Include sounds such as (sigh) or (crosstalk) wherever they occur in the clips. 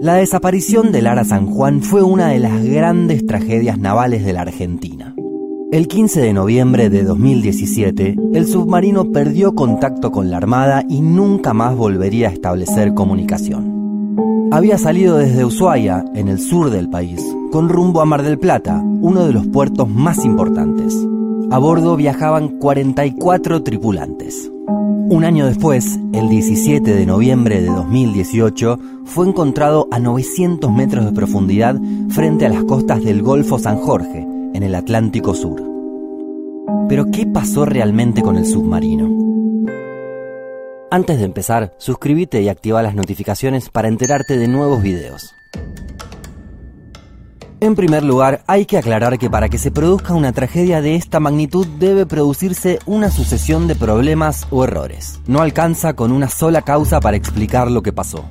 La desaparición del Ara San Juan fue una de las grandes tragedias navales de la Argentina. El 15 de noviembre de 2017, el submarino perdió contacto con la Armada y nunca más volvería a establecer comunicación. Había salido desde Ushuaia, en el sur del país, con rumbo a Mar del Plata, uno de los puertos más importantes. A bordo viajaban 44 tripulantes. Un año después, el 17 de noviembre de 2018, fue encontrado a 900 metros de profundidad frente a las costas del Golfo San Jorge, en el Atlántico Sur. Pero ¿qué pasó realmente con el submarino? Antes de empezar, suscríbete y activa las notificaciones para enterarte de nuevos videos. En primer lugar, hay que aclarar que para que se produzca una tragedia de esta magnitud debe producirse una sucesión de problemas o errores. No alcanza con una sola causa para explicar lo que pasó.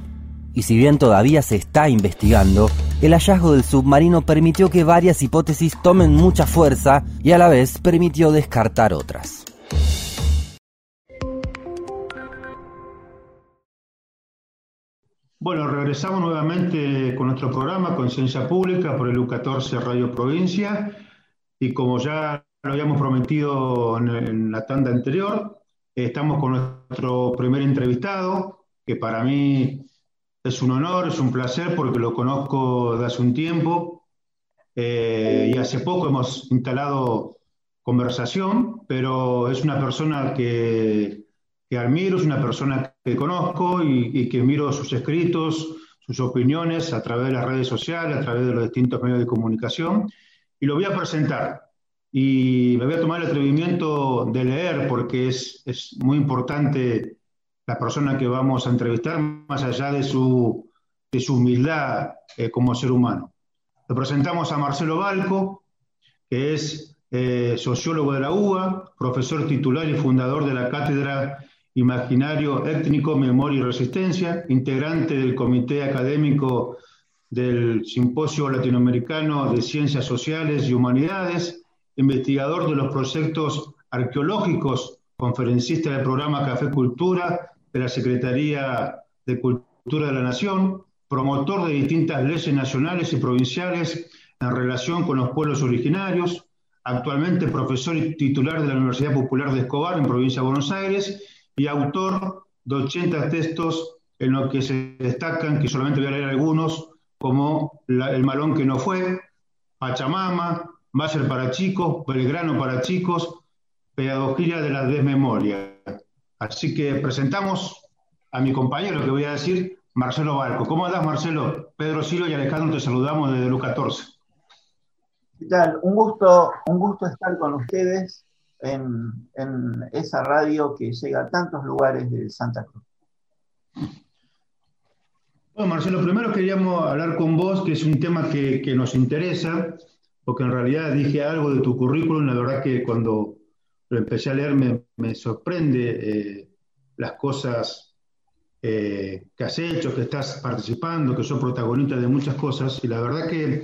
Y si bien todavía se está investigando, el hallazgo del submarino permitió que varias hipótesis tomen mucha fuerza y a la vez permitió descartar otras. Bueno, regresamos nuevamente con nuestro programa Conciencia Pública por el U14 Radio Provincia. Y como ya lo habíamos prometido en, la tanda anterior, estamos con nuestro primer entrevistado, que para mí es un honor, es un placer porque lo conozco de hace un tiempo eh, y hace poco hemos instalado conversación, pero es una persona que que admiro, es una persona que conozco y, que miro sus escritos, sus opiniones a través de las redes sociales, a través de los distintos medios de comunicación, y lo voy a presentar. Y me voy a tomar el atrevimiento de leer porque es, es muy importante la persona que vamos a entrevistar, más allá de su, de su humildad eh, como ser humano. Le presentamos a Marcelo Balco, que es eh, sociólogo de la UBA, profesor titular y fundador de la Cátedra Imaginario Étnico, Memoria y Resistencia, integrante del Comité Académico del Simposio Latinoamericano de Ciencias Sociales y Humanidades, investigador de los proyectos arqueológicos, conferencista del programa Café Cultura de la Secretaría de Cultura de la Nación, promotor de distintas leyes nacionales y provinciales en relación con los pueblos originarios, actualmente profesor y titular de la Universidad Popular de Escobar en provincia de Buenos Aires y autor de 80 textos en los que se destacan, que solamente voy a leer algunos, como El malón que no fue, Pachamama, ser para chicos, Belgrano para chicos, Pedagogía de la desmemoria. Así que presentamos a mi compañero que voy a decir, Marcelo Barco. ¿Cómo andás, Marcelo? Pedro Silo y Alejandro te saludamos desde Lu 14. ¿Qué tal? Un gusto, un gusto estar con ustedes en, esa radio que llega a tantos lugares de Santa Cruz. Bueno, Marcelo, primero queríamos hablar con vos, que es un tema que, nos interesa, porque en realidad dije algo de tu currículum, la verdad que cuando lo empecé a leer me, sorprende eh, las cosas eh, que has hecho, que estás participando, que sos protagonista de muchas cosas, y la verdad que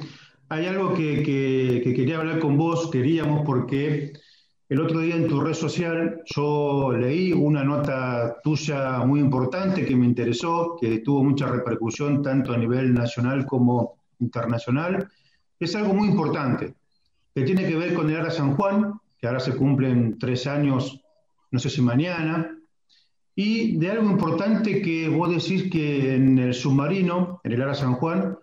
hay algo que, que quería hablar con vos, queríamos, porque el otro día en tu red social yo leí una nota tuya muy importante que me interesó, que tuvo mucha repercusión tanto a nivel nacional como internacional. Es algo muy importante, que tiene que ver con el Ara San Juan, que ahora se cumplen tres años, no sé si mañana, y de algo importante que vos decís que en el submarino, en el Ara San Juan,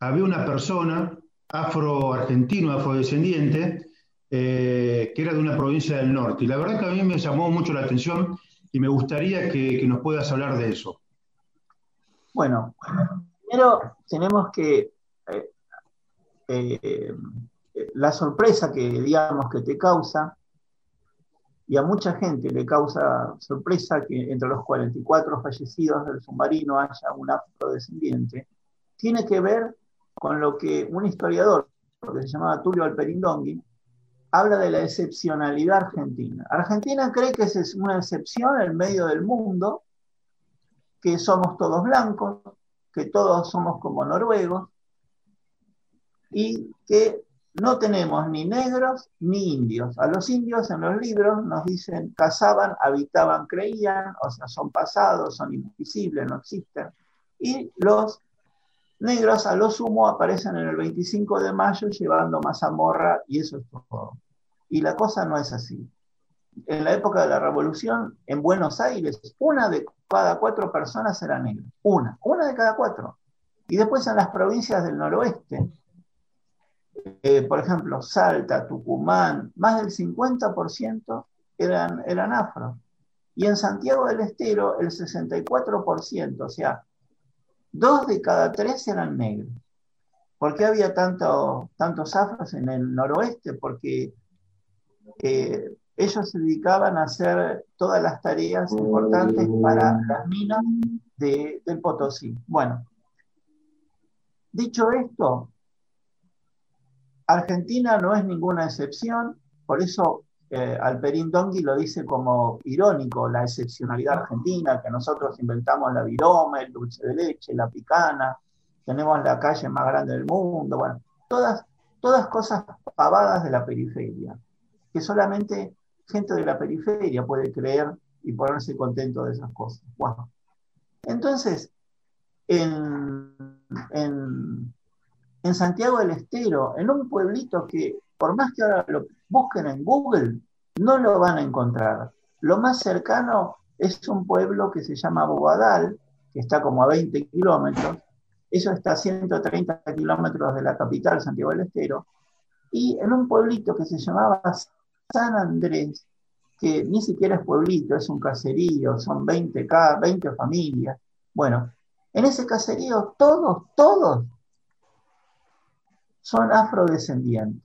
había una persona afro-argentino, afrodescendiente, eh, que era de una provincia del norte. Y la verdad que a mí me llamó mucho la atención y me gustaría que, nos puedas hablar de eso. Bueno, primero tenemos que eh, eh, la sorpresa que digamos que te causa y a mucha gente le causa sorpresa que entre los 44 fallecidos del submarino haya un afrodescendiente, tiene que ver con lo que un historiador que se llamaba Tulio Alperindongui habla de la excepcionalidad argentina. Argentina cree que es una excepción en medio del mundo, que somos todos blancos, que todos somos como noruegos y que no tenemos ni negros ni indios. A los indios en los libros nos dicen cazaban, habitaban, creían, o sea, son pasados, son invisibles, no existen. Y los negros a lo sumo aparecen en el 25 de mayo llevando mazamorra y eso es todo. Y la cosa no es así. En la época de la revolución, en Buenos Aires, una de cada cuatro personas era negra. Una, una de cada cuatro. Y después en las provincias del noroeste, eh, por ejemplo, Salta, Tucumán, más del 50% eran, eran afro. Y en Santiago del Estero, el 64%, o sea, dos de cada tres eran negros. ¿Por qué había tanto, tantos afros en el noroeste? Porque eh, ellos se dedicaban a hacer todas las tareas importantes para las minas de, del Potosí. Bueno, dicho esto, Argentina no es ninguna excepción, por eso eh, Alperín Dongui lo dice como irónico, la excepcionalidad argentina, que nosotros inventamos la viroma, el dulce de leche, la picana, tenemos la calle más grande del mundo, bueno, todas, todas cosas pavadas de la periferia, que solamente gente de la periferia puede creer y ponerse contento de esas cosas. Entonces, en, en, en Santiago del Estero, en un pueblito que por más que ahora lo busquen en Google, no lo van a encontrar. Lo más cercano es un pueblo que se llama Bobadal, que está como a 20 kilómetros. Eso está a 130 kilómetros de la capital, Santiago del Estero. Y en un pueblito que se llamaba San Andrés, que ni siquiera es pueblito, es un caserío, son 20, 20 familias. Bueno, en ese caserío todos, todos son afrodescendientes.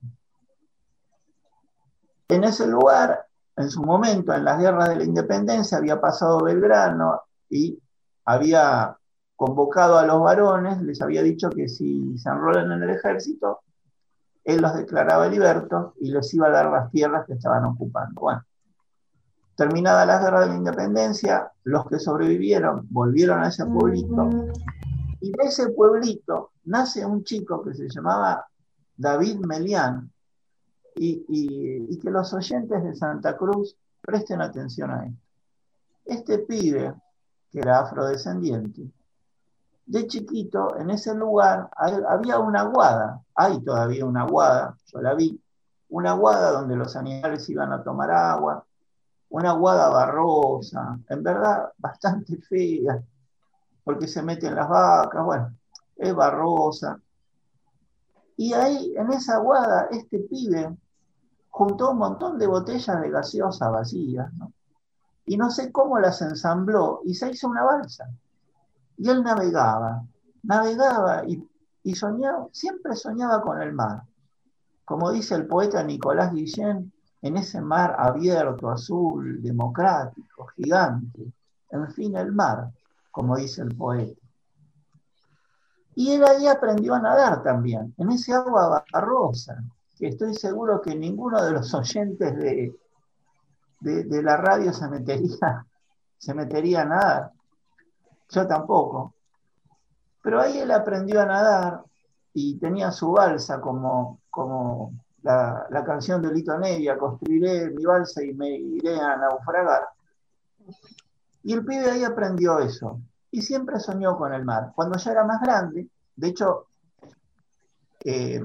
En ese lugar, en su momento, en las guerras de la independencia, había pasado Belgrano y había convocado a los varones, les había dicho que si se enrolan en el ejército, él los declaraba libertos y les iba a dar las tierras que estaban ocupando. Bueno, terminada la guerra de la independencia, los que sobrevivieron volvieron a ese pueblito y de ese pueblito nace un chico que se llamaba David Melián, y, que los oyentes de Santa Cruz presten atención a esto. Este pibe, que era afrodescendiente, de chiquito, en ese lugar había una guada, hay todavía una guada, yo la vi, una guada donde los animales iban a tomar agua, una guada barrosa, en verdad bastante fea, porque se meten las vacas, bueno, es barrosa. Y ahí, en esa guada, este pibe juntó un montón de botellas de gaseosa vacías, ¿no? Y no sé cómo las ensambló y se hizo una balsa. Y él navegaba, navegaba y, y soñaba, siempre soñaba con el mar. Como dice el poeta Nicolás Guillén, en ese mar abierto, azul, democrático, gigante, en fin, el mar, como dice el poeta. Y él ahí aprendió a nadar también, en ese agua barrosa, estoy seguro que ninguno de los (laughs) oyentes de, de, la radio se metería, se metería a nadar. Yo tampoco. Pero ahí él aprendió a nadar y tenía su balsa como, como la, canción de Lito Nevia, construiré mi balsa y me iré a naufragar. Y el pibe ahí aprendió eso. Y siempre soñó con el mar. Cuando ya era más grande, de hecho, eh,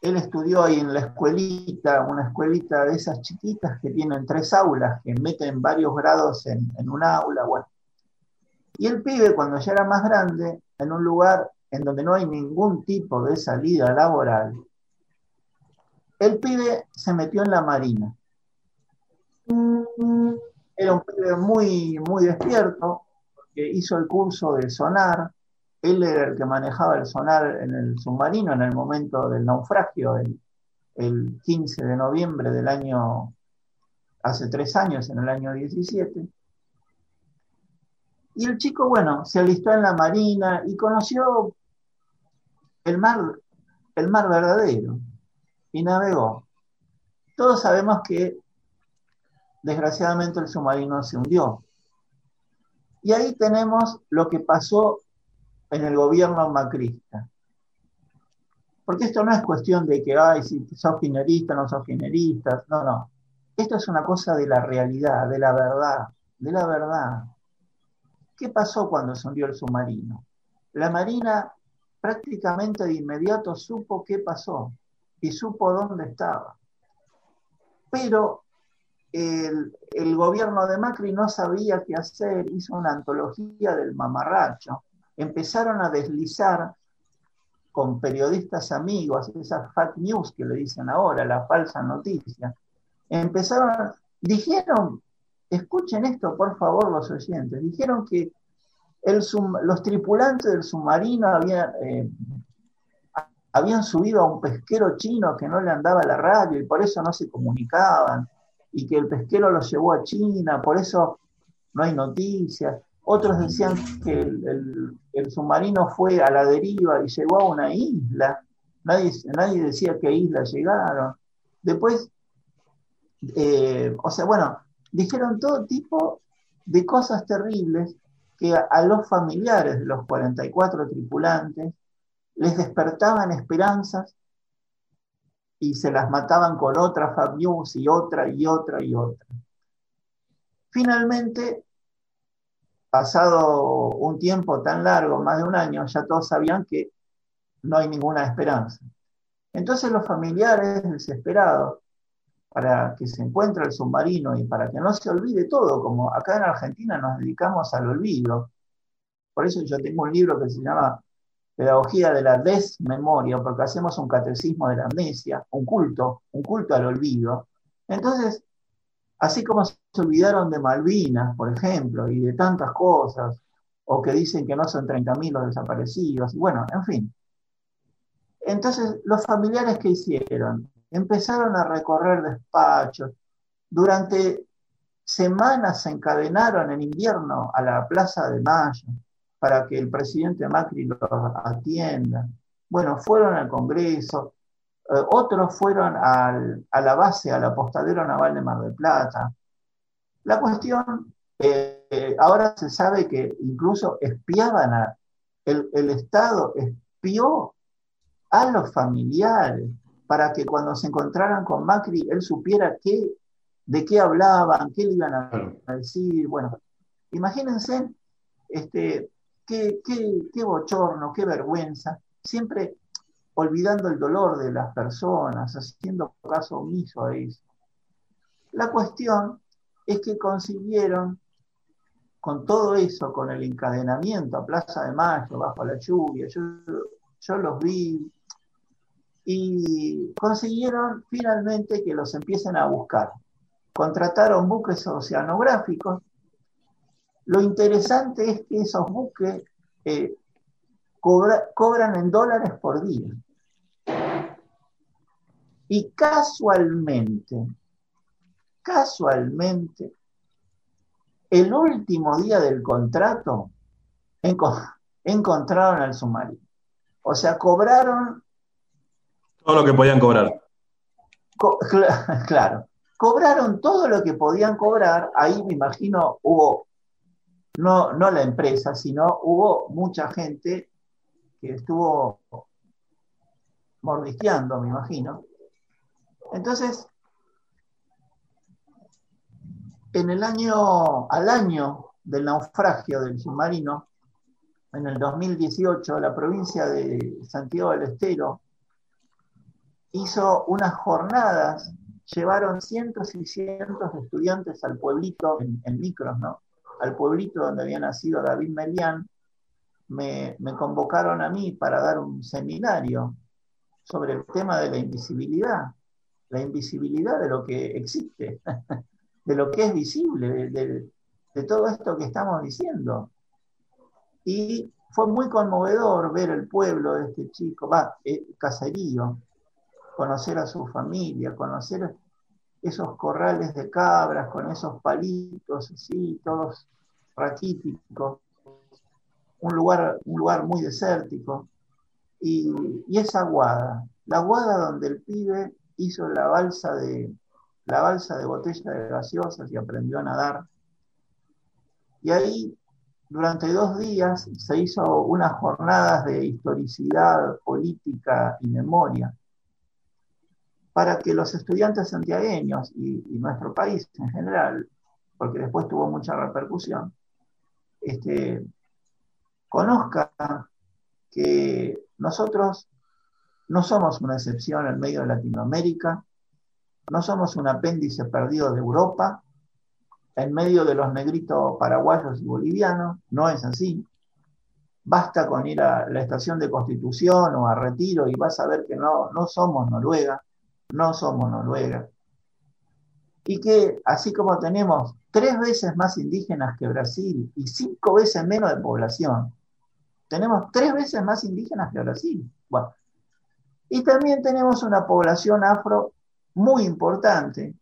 él estudió ahí en la escuelita, una escuelita de esas chiquitas que tienen tres aulas, que meten varios grados en, un aula, bueno. Y el pibe, cuando ya era más grande, en un lugar en donde no hay ningún tipo de salida laboral, el pibe se metió en la marina. Era un pibe muy, muy despierto, porque hizo el curso de sonar, él era el que manejaba el sonar en el submarino en el momento del naufragio, el, 15 de noviembre del año, hace tres años, en el año 17. Y el chico, bueno, se alistó en la marina y conoció el mar, el mar verdadero y navegó. Todos sabemos que desgraciadamente el submarino se hundió. Y ahí tenemos lo que pasó en el gobierno macrista. Porque esto no es cuestión de que, ay, si sos ginerista, no sos ginerista, no, no. Esto es una cosa de la realidad, de la verdad, de la verdad. ¿Qué pasó cuando se hundió el submarino? La Marina prácticamente de inmediato supo qué pasó y supo dónde estaba. Pero el, gobierno de Macri no sabía qué hacer, hizo una antología del mamarracho. Empezaron a deslizar con periodistas amigos, esas fake news que le dicen ahora, la falsa noticia. Empezaron, dijeron, escuchen esto por favor los oyentes, dijeron que los tripulantes del submarino eh, habían subido a un pesquero chino que no le andaba la radio y por eso no se comunicaban, y que el pesquero los llevó a China, por eso no hay noticias. Otros decían que el, submarino fue a la deriva y llegó a una isla. Nadie, nadie decía qué isla llegaron. Después, eh, o sea, bueno, dijeron todo tipo de cosas terribles que a, los familiares de los 44 tripulantes les despertaban esperanzas y se las mataban con otra Fab News y otra y otra y otra. Finalmente, pasado un tiempo tan largo, más de un año, ya todos sabían que no hay ninguna esperanza. Entonces los familiares desesperados para que se encuentre el submarino y para que no se olvide todo, como acá en Argentina nos dedicamos al olvido. Por eso yo tengo un libro que se llama Pedagogía de la Desmemoria, porque hacemos un catecismo de la amnesia, un culto, un culto al olvido. Entonces, así como se olvidaron de Malvinas, por ejemplo, y de tantas cosas, o que dicen que no son 30.000 los desaparecidos, bueno, en fin. Entonces, los familiares que hicieron, empezaron a recorrer despachos. Durante semanas se encadenaron en invierno a la Plaza de Mayo para que el presidente Macri los atienda. Bueno, fueron al Congreso, eh, otros fueron a la base, al apostadero naval de Mar del Plata. La cuestión, eh, ahora se sabe que incluso espiaban a, el, el Estado espió a los familiares, para que cuando se encontraran con Macri él supiera qué, de qué hablaban, qué le iban a, decir. Bueno, imagínense este, qué, qué, bochorno, qué vergüenza, siempre olvidando el dolor de las personas, haciendo caso omiso a eso. La cuestión es que consiguieron, con todo eso, con el encadenamiento a Plaza de Mayo, bajo la lluvia, yo, yo los vi, y consiguieron finalmente que los empiecen a buscar. Contrataron buques oceanográficos. Lo interesante es que esos buques eh, cobran en dólares por día. Y casualmente, casualmente, el último día del contrato encontraron al submarino. O sea, cobraron todo lo que podían cobrar. (laughs) claro. Cobraron todo lo que podían cobrar. Ahí me imagino hubo, no, no la empresa, sino hubo mucha gente que estuvo mordisqueando, me imagino. Entonces, en el año, al año del naufragio del submarino, en el 2018, la provincia de Santiago del Estero hizo unas jornadas, llevaron cientos y cientos de estudiantes al pueblito, en, micros, ¿no? Al pueblito donde había nacido David Melián, me, convocaron a mí para dar un seminario sobre el tema de la invisibilidad, la invisibilidad de lo que existe, (laughs) de lo que es visible, de, de, todo esto que estamos diciendo. Y fue muy conmovedor ver el pueblo de este chico, va, eh, caserío, conocer a su familia, conocer esos corrales de cabras con esos palitos así, todos raquíticos, un lugar, un lugar muy desértico, y, esa guada, la guada donde el pibe hizo la balsa de, la balsa de botella de gaseosas y aprendió a nadar. Y ahí, durante dos días, se hizo unas jornadas de historicidad, política y memoria para que los estudiantes santiagueños y, nuestro país en general, porque después tuvo mucha repercusión, este, conozcan que nosotros no somos una excepción en medio de Latinoamérica, no somos un apéndice perdido de Europa, en medio de los negritos paraguayos y bolivianos, no es así. Basta con ir a la estación de Constitución o a Retiro y vas a ver que no, no somos Noruega, no somos Noruega. Y que así como tenemos tres veces más indígenas que Brasil y cinco veces menos de población, tenemos tres veces más indígenas que Brasil. Y también tenemos una población afro muy importante,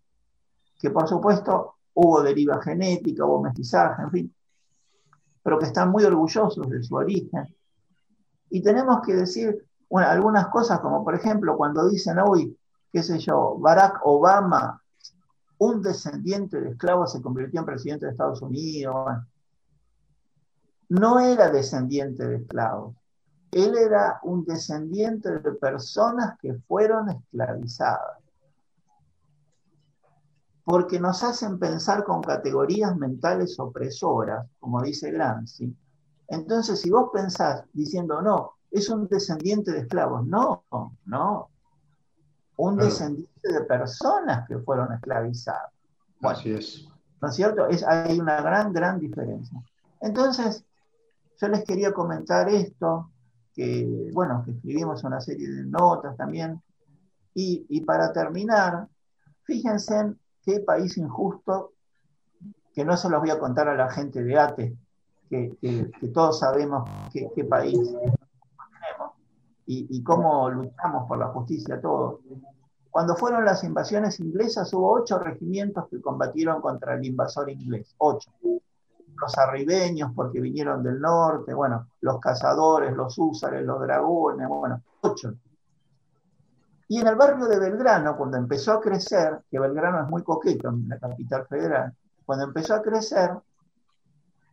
que por supuesto hubo deriva genética, hubo mestizaje, en fin, pero que están muy orgullosos de su origen. Y tenemos que decir algunas cosas, como por ejemplo cuando dicen hoy, qué sé yo, Barack Obama, un descendiente de esclavos, se convirtió en presidente de Estados Unidos. No era descendiente de esclavos. Él era un descendiente de personas que fueron esclavizadas porque nos hacen pensar con categorías mentales opresoras, como dice Gramsci. Entonces, si vos pensás diciendo, no, es un descendiente de esclavos, no, no, un descendiente de personas que fueron esclavizadas. Así es. ¿No es cierto? Es, hay una gran, gran diferencia. Entonces, yo les quería comentar esto, que, bueno, que escribimos una serie de notas también. Y, y para terminar, fíjense qué país injusto, que no se los voy a contar a la gente de ATE, que, todos sabemos qué, país tenemos y, cómo luchamos por la justicia todos. Cuando fueron las invasiones inglesas hubo ocho regimientos que combatieron contra el invasor inglés, ocho. Los arribeños porque vinieron del norte, bueno, los cazadores, los húsares, los dragones, bueno, ocho. Y en el barrio de Belgrano, cuando empezó a crecer, que Belgrano es muy coqueto en la capital federal, cuando empezó a crecer,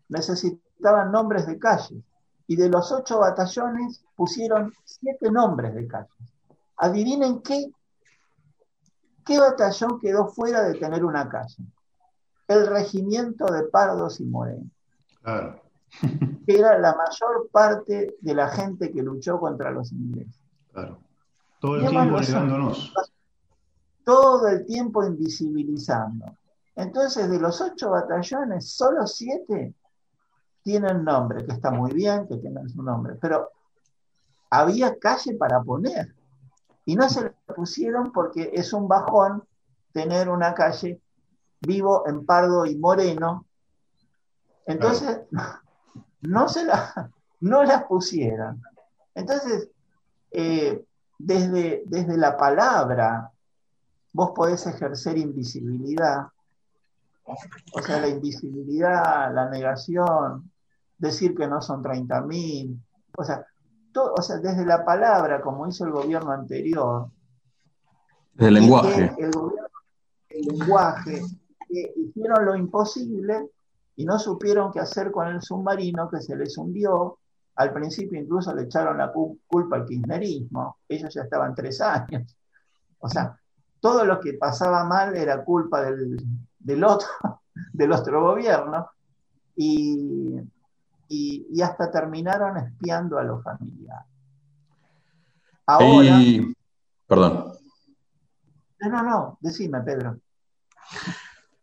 necesitaban nombres de calles. Y de los ocho batallones pusieron siete nombres de calles. Adivinen qué, qué batallón quedó fuera de tener una calle. El regimiento de Pardos y Morenos. Claro. que era la mayor parte de la gente que luchó contra los ingleses. Claro. Todo el tiempo negándonos. Todo el tiempo invisibilizando. Entonces, de los ocho batallones, solo siete tienen nombre, que está muy bien que tengan su nombre, pero había calle para poner. Y no se la pusieron porque es un bajón tener una calle vivo en Pardo y Moreno. Entonces, (laughs) no se la, no las pusieron. Entonces, eh, desde, desde la palabra vos podés ejercer invisibilidad. O sea, la invisibilidad, la negación, decir que no son 30.000. O sea, o sea, desde la palabra, como hizo el gobierno anterior. El lenguaje. El, el lenguaje, que hicieron lo imposible y no supieron qué hacer con el submarino que se les hundió al principio incluso le echaron la culpa al kirchnerismo, ellos ya estaban tres años. O sea, todo lo que pasaba mal era culpa del, otro, (laughs) del otro gobierno, y, hasta terminaron espiando a los familiares. Ahora. Perdón. No, no, no, decime, Pedro.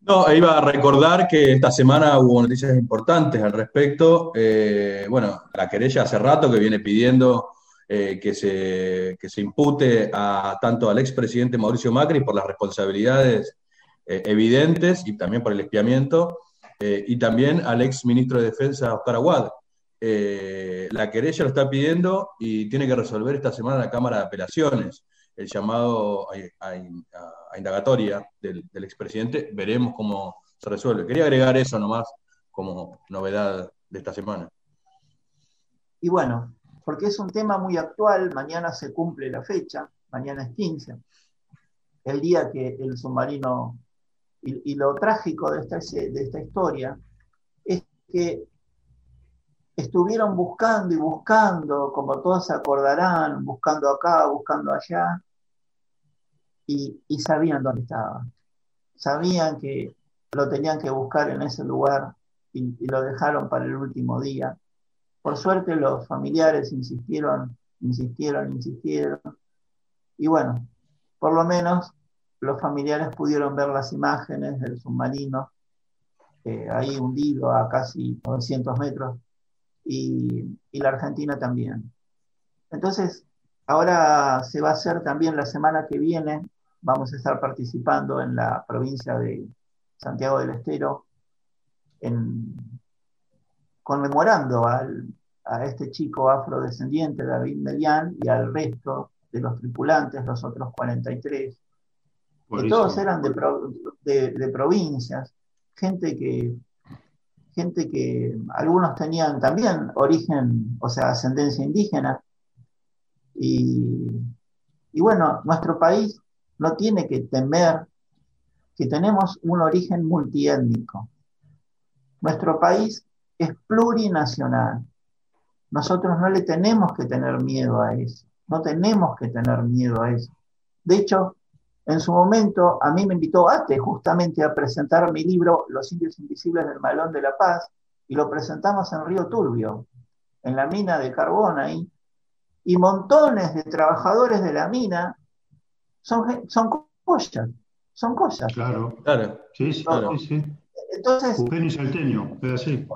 No, iba a recordar que esta semana hubo noticias importantes al respecto. Eh, bueno, la querella hace rato que viene pidiendo eh, que, se, se impute a tanto al expresidente Mauricio Macri por las responsabilidades eh, evidentes y también por el espiamiento, y también al ex ministro de Defensa, Oscar Aguad. la querella lo está pidiendo y tiene que resolver esta semana la Cámara de Apelaciones el llamado a, indagatoria del, expresidente, veremos cómo se resuelve. Quería agregar eso nomás como novedad de esta semana. Y bueno, porque es un tema muy actual, mañana se cumple la fecha, mañana es 15, el día que el submarino, y, lo trágico de esta, de esta historia, es que estuvieron buscando y buscando, como todos se acordarán, buscando acá, buscando allá, y, sabían dónde estaba. Sabían que lo tenían que buscar en ese lugar y, lo dejaron para el último día. Por suerte los familiares insistieron insistieron, insistieron. Y bueno, por lo menos los familiares pudieron ver las imágenes del submarino eh, ahí hundido a casi 900 metros y, la Argentina también. Entonces, ahora se va a hacer también la semana que viene, vamos a estar participando en la provincia de Santiago del Estero, en, conmemorando a este chico afrodescendiente, David Medián, y al resto de los tripulantes, los otros 43, que todos eran de, de, provincias, gente que, gente que algunos tenían también origen, o sea, ascendencia indígena, y, y bueno, nuestro país no tiene que temer que tenemos un origen multiétnico. Nuestro país es plurinacional. Nosotros no le tenemos que tener miedo a eso, no tenemos que tener miedo a eso. De hecho, en su momento a mí me invitó ATE justamente a presentar mi libro Los indios invisibles del Malón de la Paz y lo presentamos en Río Turbio, en la mina de carbón ahí, y montones de trabajadores de la mina son, son cosas, son cosas. Claro, claro, sí, sí, claro. sí, Entonces, salteño, es así.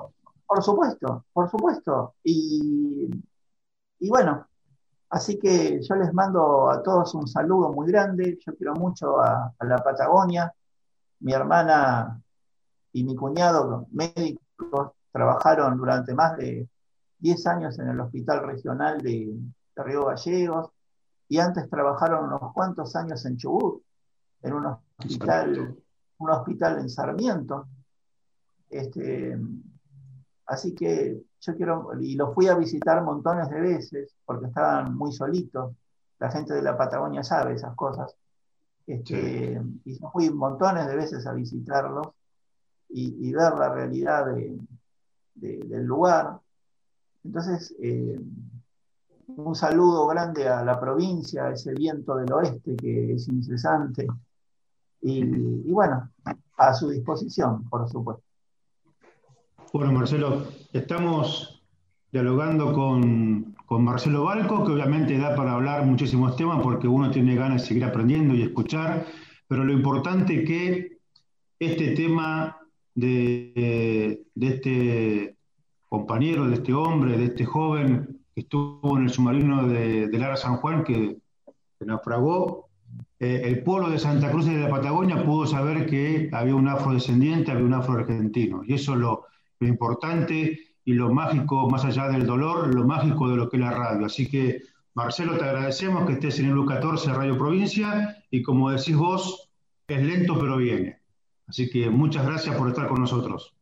Por supuesto, por supuesto. Y, y bueno, así que yo les mando a todos un saludo muy grande. Yo quiero mucho a, la Patagonia. Mi hermana y mi cuñado, médicos, trabajaron durante más de 10 años en el Hospital Regional de, Río Gallegos y antes trabajaron unos cuantos años en Chubut, en un hospital, un hospital en Sarmiento. Este, Así que yo quiero, y los fui a visitar montones de veces, porque estaban muy solitos. La gente de la Patagonia sabe esas cosas. Este, y yo fui montones de veces a visitarlos y, ver la realidad del lugar. Entonces, eh, un saludo grande a la provincia, a ese viento del oeste que es incesante. y bueno, a su disposición, por supuesto. Bueno, Marcelo, estamos dialogando con, Marcelo Balco, que obviamente da para hablar muchísimos temas porque uno tiene ganas de seguir aprendiendo y escuchar, pero lo importante que este tema de, este compañero, de este hombre, de este joven que estuvo en el submarino de, Lara San Juan, que, naufragó, eh, el pueblo de Santa Cruz de la Patagonia pudo saber que había un afrodescendiente, había un afroargentino, y eso lo, lo importante y lo mágico, más allá del dolor, lo mágico de lo que es la radio. Así que, Marcelo, te agradecemos que estés en el U14 Radio Provincia y como decís vos, es lento pero viene. Así que muchas gracias por estar con nosotros.